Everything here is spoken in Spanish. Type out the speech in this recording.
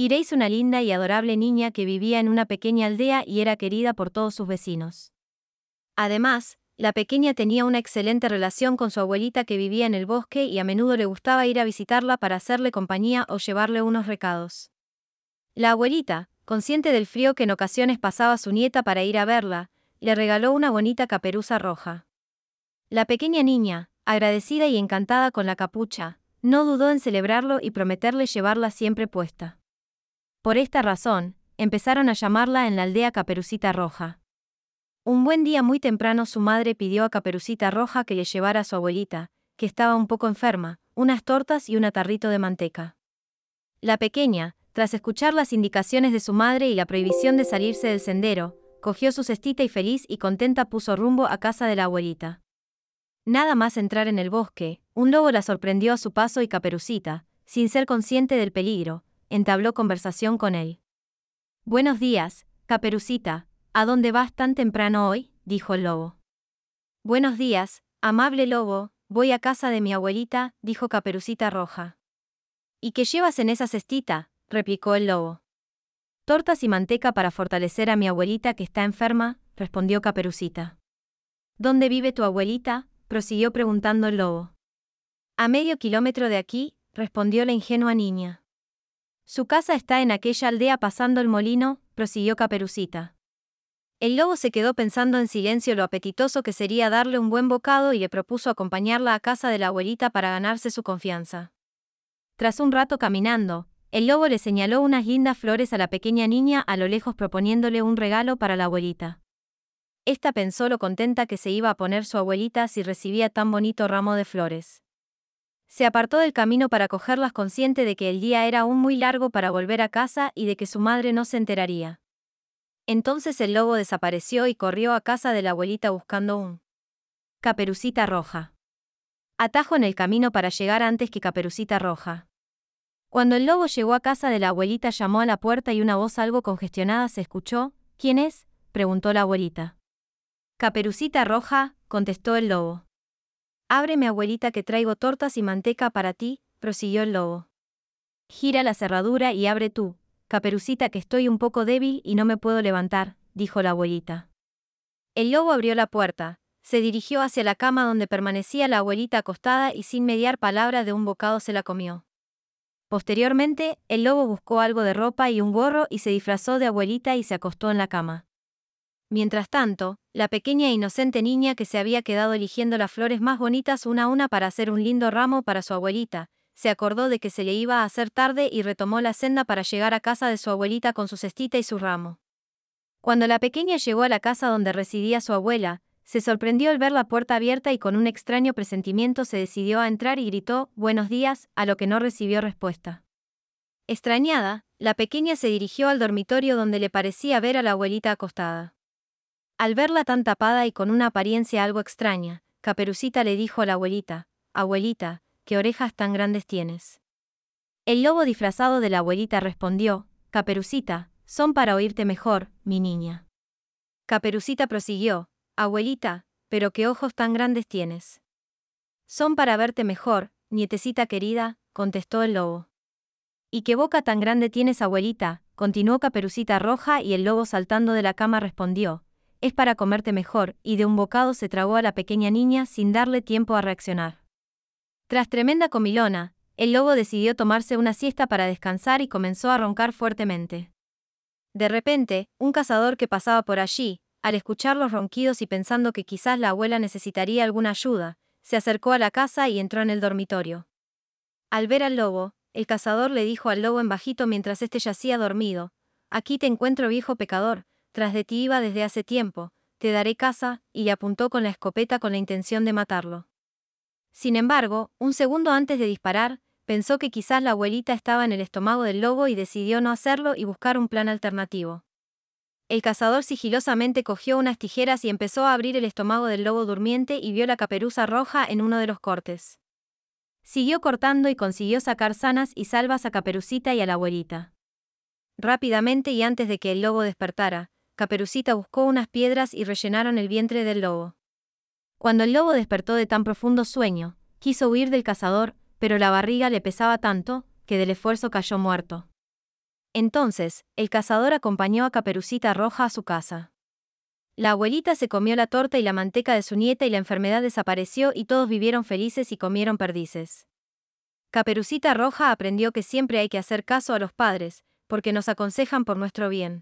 Iréis una linda y adorable niña que vivía en una pequeña aldea y era querida por todos sus vecinos. Además, la pequeña tenía una excelente relación con su abuelita que vivía en el bosque y a menudo le gustaba ir a visitarla para hacerle compañía o llevarle unos recados. La abuelita, consciente del frío que en ocasiones pasaba su nieta para ir a verla, le regaló una bonita caperuza roja. La pequeña niña, agradecida y encantada con la capucha, no dudó en celebrarlo y prometerle llevarla siempre puesta. Por esta razón, empezaron a llamarla en la aldea Caperucita Roja. Un buen día muy temprano su madre pidió a Caperucita Roja que le llevara a su abuelita, que estaba un poco enferma, unas tortas y un atarrito de manteca. La pequeña, tras escuchar las indicaciones de su madre y la prohibición de salirse del sendero, cogió su cestita y feliz y contenta puso rumbo a casa de la abuelita. Nada más entrar en el bosque, un lobo la sorprendió a su paso y Caperucita, sin ser consciente del peligro, entabló conversación con él. Buenos días, Caperucita, ¿a dónde vas tan temprano hoy? dijo el lobo. Buenos días, amable lobo, voy a casa de mi abuelita, dijo Caperucita Roja. ¿Y qué llevas en esa cestita? replicó el lobo. Tortas y manteca para fortalecer a mi abuelita que está enferma, respondió Caperucita. ¿Dónde vive tu abuelita? prosiguió preguntando el lobo. A medio kilómetro de aquí, respondió la ingenua niña. Su casa está en aquella aldea pasando el molino, prosiguió Caperucita. El lobo se quedó pensando en silencio lo apetitoso que sería darle un buen bocado y le propuso acompañarla a casa de la abuelita para ganarse su confianza. Tras un rato caminando, el lobo le señaló unas lindas flores a la pequeña niña a lo lejos proponiéndole un regalo para la abuelita. Esta pensó lo contenta que se iba a poner su abuelita si recibía tan bonito ramo de flores. Se apartó del camino para cogerlas consciente de que el día era aún muy largo para volver a casa y de que su madre no se enteraría. Entonces el lobo desapareció y corrió a casa de la abuelita buscando un caperucita roja. Atajo en el camino para llegar antes que caperucita roja. Cuando el lobo llegó a casa de la abuelita llamó a la puerta y una voz algo congestionada se escuchó. ¿Quién es? preguntó la abuelita. Caperucita roja, contestó el lobo. Ábreme abuelita que traigo tortas y manteca para ti, prosiguió el lobo. Gira la cerradura y abre tú, caperucita que estoy un poco débil y no me puedo levantar, dijo la abuelita. El lobo abrió la puerta, se dirigió hacia la cama donde permanecía la abuelita acostada y sin mediar palabra de un bocado se la comió. Posteriormente, el lobo buscó algo de ropa y un gorro y se disfrazó de abuelita y se acostó en la cama. Mientras tanto, la pequeña e inocente niña que se había quedado eligiendo las flores más bonitas una a una para hacer un lindo ramo para su abuelita, se acordó de que se le iba a hacer tarde y retomó la senda para llegar a casa de su abuelita con su cestita y su ramo. Cuando la pequeña llegó a la casa donde residía su abuela, se sorprendió al ver la puerta abierta y con un extraño presentimiento se decidió a entrar y gritó, Buenos días, a lo que no recibió respuesta. Extrañada, la pequeña se dirigió al dormitorio donde le parecía ver a la abuelita acostada. Al verla tan tapada y con una apariencia algo extraña, Caperucita le dijo a la abuelita, Abuelita, ¿qué orejas tan grandes tienes? El lobo disfrazado de la abuelita respondió, Caperucita, son para oírte mejor, mi niña. Caperucita prosiguió, Abuelita, pero qué ojos tan grandes tienes. Son para verte mejor, nietecita querida, contestó el lobo. ¿Y qué boca tan grande tienes, abuelita? continuó Caperucita Roja y el lobo saltando de la cama respondió, es para comerte mejor, y de un bocado se tragó a la pequeña niña sin darle tiempo a reaccionar. Tras tremenda comilona, el lobo decidió tomarse una siesta para descansar y comenzó a roncar fuertemente. De repente, un cazador que pasaba por allí, al escuchar los ronquidos y pensando que quizás la abuela necesitaría alguna ayuda, se acercó a la casa y entró en el dormitorio. Al ver al lobo, el cazador le dijo al lobo en bajito mientras éste yacía dormido, Aquí te encuentro viejo pecador, tras de ti iba desde hace tiempo, te daré casa, y apuntó con la escopeta con la intención de matarlo. Sin embargo, un segundo antes de disparar, pensó que quizás la abuelita estaba en el estómago del lobo y decidió no hacerlo y buscar un plan alternativo. El cazador sigilosamente cogió unas tijeras y empezó a abrir el estómago del lobo durmiente y vio la caperuza roja en uno de los cortes. Siguió cortando y consiguió sacar sanas y salvas a Caperucita y a la abuelita. Rápidamente y antes de que el lobo despertara, Caperucita buscó unas piedras y rellenaron el vientre del lobo. Cuando el lobo despertó de tan profundo sueño, quiso huir del cazador, pero la barriga le pesaba tanto, que del esfuerzo cayó muerto. Entonces, el cazador acompañó a Caperucita Roja a su casa. La abuelita se comió la torta y la manteca de su nieta y la enfermedad desapareció y todos vivieron felices y comieron perdices. Caperucita Roja aprendió que siempre hay que hacer caso a los padres, porque nos aconsejan por nuestro bien.